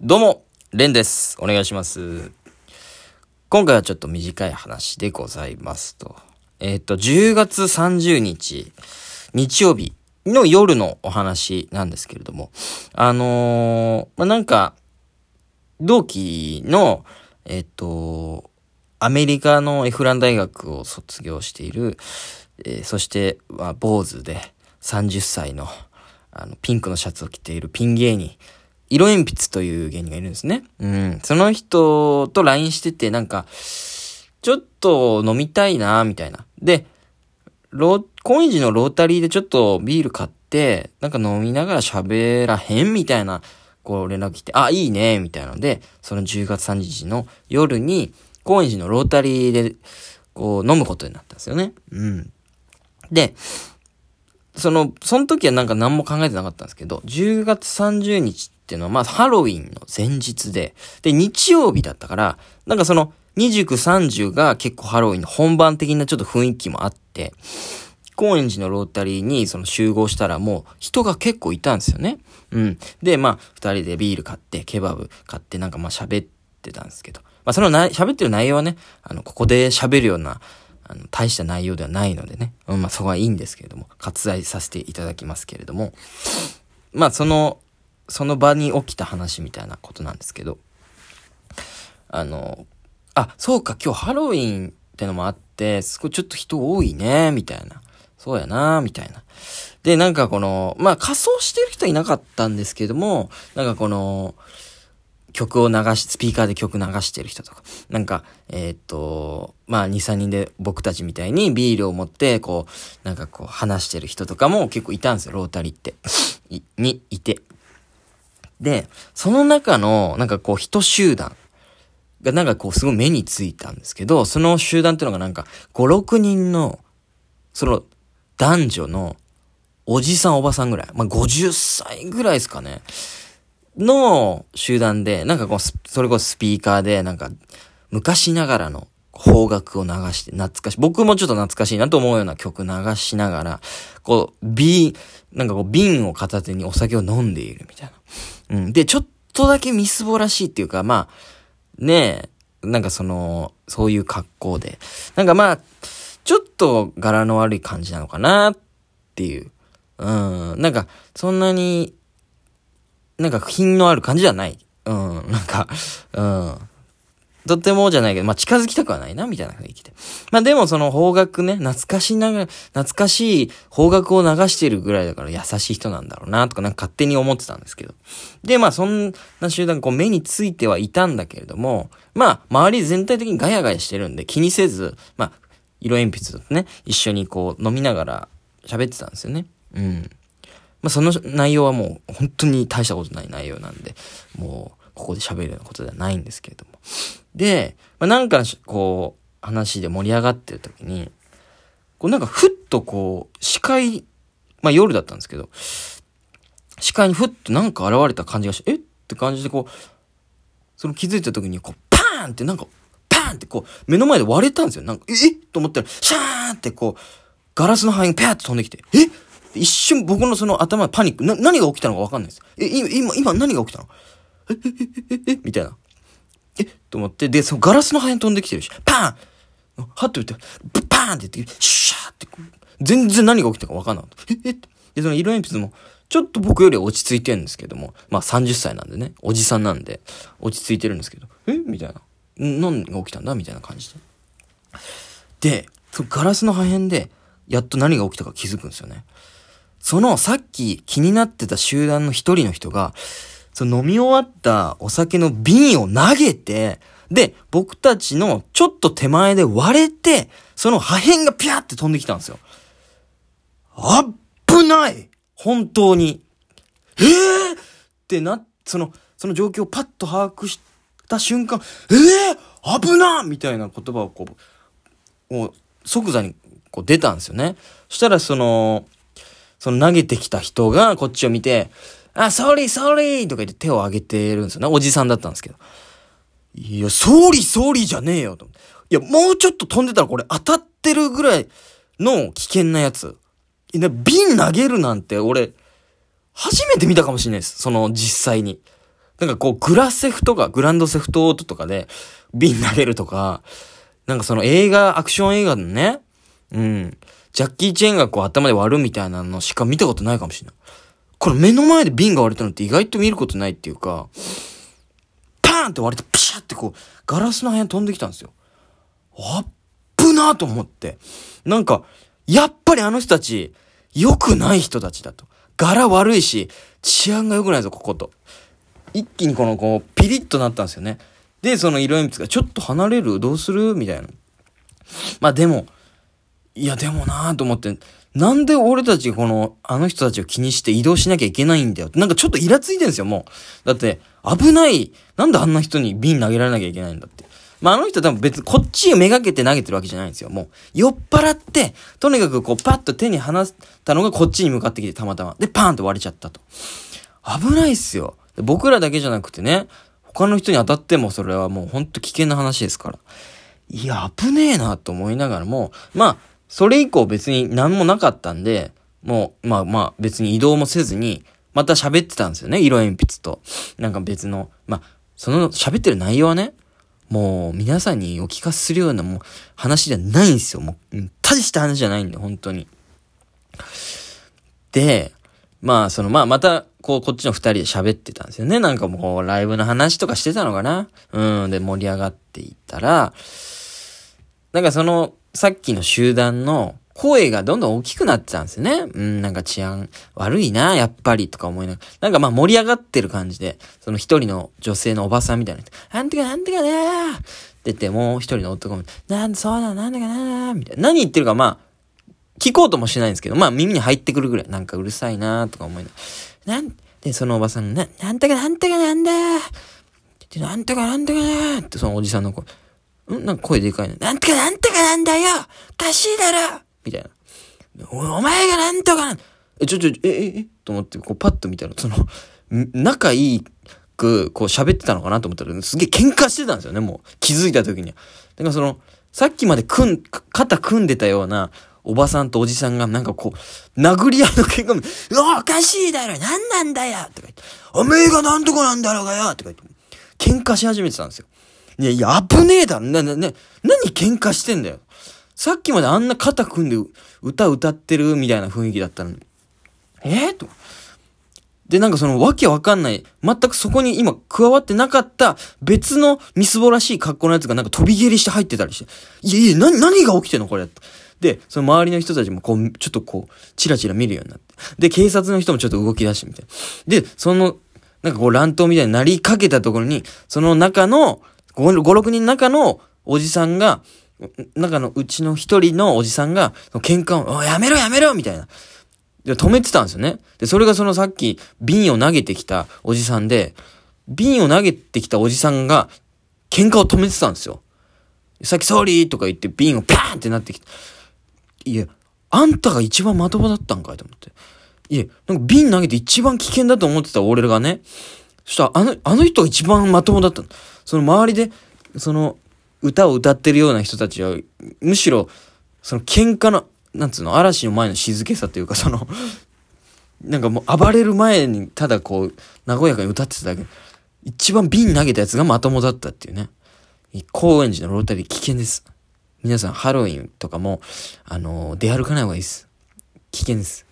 どうも、レンです。お願いします。今回はちょっと短い話でございますと。えっ、と、10月30日、日曜日の夜のお話なんですけれども、あのーまあ、なんか、同期の、えっ、と、アメリカのエフラン大学を卒業している、えーそして、坊主で30歳の、あの、ピンクのシャツを着ているピン芸人、色鉛筆という芸人がいるんですね。うん。その人と LINE してて、なんか、ちょっと飲みたいな、みたいな。で、ロー、高円寺のロータリーでちょっとビール買って、なんか飲みながら喋らへんみたいな、こう連絡来て、あ、いいね、みたいなので、その10月30日の夜に、高円寺のロータリーで、こう飲むことになったんですよね。うん。で、その、その時はなんか何も考えてなかったんですけど、10月30日っていうのはまあハロウィンの前日で、で、日曜日だったから、なんかその29、30が結構ハロウィンの本番的なちょっと雰囲気もあって、高円寺のロータリーにその集合したらもう人が結構いたんですよね。うん。で、まあ、二人でビール買って、ケバブ買ってなんかまあ喋ってたんですけど、まあそのな喋ってる内容はね、あの、ここで喋るような、あの、大した内容ではないのでね。うん、まあそこはいいんですけれども、割愛させていただきますけれども、まあその、その場に起きた話みたいなことなんですけど、あの、あ、そうか、今日ハロウィンってのもあって、すごいちょっと人多いね、みたいな。そうやな、みたいな。で、なんかこの、まあ仮装してる人いなかったんですけども、なんかこの、曲を流し、スピーカーで曲流してる人とか、なんか、えーっと、まあ、2、3人で僕たちみたいにビールを持って、こう、なんかこう、話してる人とかも結構いたんですよ、ロータリーって。に、いて。で、その中の、なんかこう、人集団がなんかこう、すごい目についたんですけど、その集団っていうのがなんか、5、6人の、その、男女の、おじさんおばさんぐらい。まあ、50歳ぐらいですかね。の集団で、なんかこう、それこそスピーカーで、なんか、昔ながらの邦楽を流して、懐かしい。僕もちょっと懐かしいなと思うような曲流しながら、こう、瓶、なんかこう、瓶を片手にお酒を飲んでいるみたいな。うん。で、ちょっとだけみすぼらしいっていうか、まあ、ねえ、なんかその、そういう格好で。なんかまあ、ちょっと柄の悪い感じなのかなっていう。うん。なんか、そんなに、なんか品のある感じじゃない。うん。なんか、うん。とってもじゃないけど、まあ、近づきたくはないな、みたいな雰囲気で。まあ、でもその方角ね、懐かしながら、懐かしい方角を流してるぐらいだから優しい人なんだろうな、とかなんか勝手に思ってたんですけど。で、まあ、そんな集団、こう目についてはいたんだけれども、まあ、周り全体的にガヤガヤしてるんで気にせず、まあ、色鉛筆とね、一緒にこう飲みながら喋ってたんですよね。うん。まあ、その内容はもう本当に大したことない内容なんで、もうここで喋るようなことではないんですけれども。で、まあ、なんかこう話で盛り上がってる時に、こうなんかふっとこう視界、まあ夜だったんですけど、視界にふっとなんか現れた感じがして、え？って感じでこう、その気づいた時にこうパーンってなんか、パーンってこう目の前で割れたんですよ。なんか、え？えと思ったら、シャーンってこう、ガラスの破片がペアって飛んできて、え？一瞬僕のその頭パニック、な、何が起きたのかわかんないです。え、今、今、今何が起きたの？え、みたいな。え？と思って、で、そのガラスの破片飛んできてるし、パーン！はっと言って、パーン！って言って、シャーって、全然何が起きたかわかんなかった。え、え？っで、その色鉛筆も、ちょっと僕より落ち着いてるんですけども、まあ30歳なんでね、おじさんなんで、落ち着いてるんですけど、え？みたいな。何が起きたんだ？みたいな感じで。で、そのガラスの破片で、やっと何が起きたか気づくんですよね。そのさっき気になってた集団の一人の人が、その飲み終わったお酒の瓶を投げて、で、僕たちのちょっと手前で割れて、その破片がピャーって飛んできたんですよ。あっぶない本当に。えー、ってな、その、その状況をパッと把握した瞬間、えー、危なみたいな言葉をこう、もう即座にこう出たんですよね。そしたらその、その投げてきた人がこっちを見て、あ、 sorry、sorry とか言って手を挙げてるんですよね。おじさんだったんですけど。いや、 sorry、sorry じゃねえよと。いや、もうちょっと飛んでたらこれ当たってるぐらいの危険なやつ。いや、瓶投げるなんて俺、初めて見たかもしれないです。その実際に。なんかこう、グラセフとか、グランドセフトオートとかで、瓶投げるとか、なんかその映画、アクション映画のね、うん、ジャッキー・チェーンがこう頭で割るみたいなのしか見たことないかもしれない。これ目の前で瓶が割れたのって意外と見ることないっていうか、パーンって割れてピシャってこう、ガラスの部屋に飛んできたんですよ。あっぶなと思って。なんか、やっぱりあの人たち、良くない人たちだと。柄悪いし、治安が良くないぞ、ここと。一気にこの、こう、ピリッとなったんですよね。で、その色鉛筆が、ちょっと離れるどうする？みたいな。まあでも、いやでもなぁと思って、なんで俺たちこの、あの人たちを気にして移動しなきゃいけないんだよ。なんかちょっとイラついてるんですよ、もう。だって、危ない、なんであんな人に瓶投げられなきゃいけないんだって。まあ、あの人多分別にこっちをめがけて投げてるわけじゃないんですよ。もう、酔っ払って、とにかくこうパッと手に離したのがこっちに向かってきてたまたま。で、パーンと割れちゃったと。危ないっすよ。僕らだけじゃなくてね、他の人に当たってもそれはもうほんと危険な話ですから。いや、危ねえなと思いながらも、まあ、それ以降別に何もなかったんで、もう、まあまあ別に移動もせずに、また喋ってたんですよね、色鉛筆と。なんか別の、まあ、その喋ってる内容はね、もう皆さんにお聞かせするようなもう話じゃないんですよ。もう、大した話じゃないんで、本当に。で、まあ、その、まあ、また、こう、こっちの二人で喋ってたんですよね。なんかもう、ライブの話とかしてたのかなうん、で、盛り上がっていったら、なんかその、さっきの集団の声がどんどん大きくなってたんですよね。うん、なんか治安悪いな、やっぱり、とか思いながら。なんかまあ盛り上がってる感じで、その一人の女性のおばさんみたいな、なんてかなんてかねー。って言って、もう一人の男も、なんでそうなのなんでかなー。みたいな。何言ってるかまあ、聞こうともしないんですけど、まあ耳に入ってくるぐらい、なんかうるさいなーとか思いながら。なんで、そのおばさんが、な、なんとかなんとかなんだー。ってなんとかなんとかなー。ってそのおじさんの声、んなんか声でかいの。なんとかなんとかなんだよおかしいだろみたいな。お前がなんとかなんえ、ちょちょ、え、え、え？と思って、こうパッと見たら、その、仲いいく、こう喋ってたのかなと思ったら、すげえ喧嘩してたんですよね、もう。気づいた時には。だからその、さっきまで組ん、肩組んでたような、おばさんとおじさんがなんかこう、殴り合いの喧嘩も、うわ、おかしいだろなんなんだよとか言って、おめえがなんとかなんだろうがよとか言って、喧嘩し始めてたんですよ。いや、いや、危ねえだろな、な、な、何喧嘩してんだよ。さっきまであんな肩組んで歌歌ってるみたいな雰囲気だったのに。えー、と。で、なんかそのわけわかんない、全くそこに今加わってなかった別のみすぼらしい格好のやつがなんか飛び蹴りして入ってたりして。いやいや、な、何が起きてんのこれ？で、その周りの人たちもこう、ちょっとこう、チラチラ見るようになって。で、警察の人もちょっと動き出してみたい。で、その、なんかこう乱闘みたいになりかけたところに、その中の、5、6人の中のおじさんが、中のうちの一人のおじさんが、喧嘩を、やめろやめろみたいな。で、止めてたんですよね。で、それがそのさっき瓶を投げてきたおじさんで、瓶を投げてきたおじさんが喧嘩を止めてたんですよ。さっきソーリーとか言って瓶をパーンってなってきて。いや、あんたが一番的場だったんかいと思って。いや、なんか瓶投げて一番危険だと思ってた俺がね。そしたらあの、あの人が一番まともだったの。その周りで、その、歌を歌ってるような人たちは、むしろ、その喧嘩の、なんつうの、嵐の前の静けさというか、そのなんかもう暴れる前に、ただこう、和やかに歌ってただけ。一番瓶投げたやつがまともだったっていうね。高円寺のロータリー危険です。皆さん、ハロウィンとかも、あのー、出歩かない方がいいです。危険です。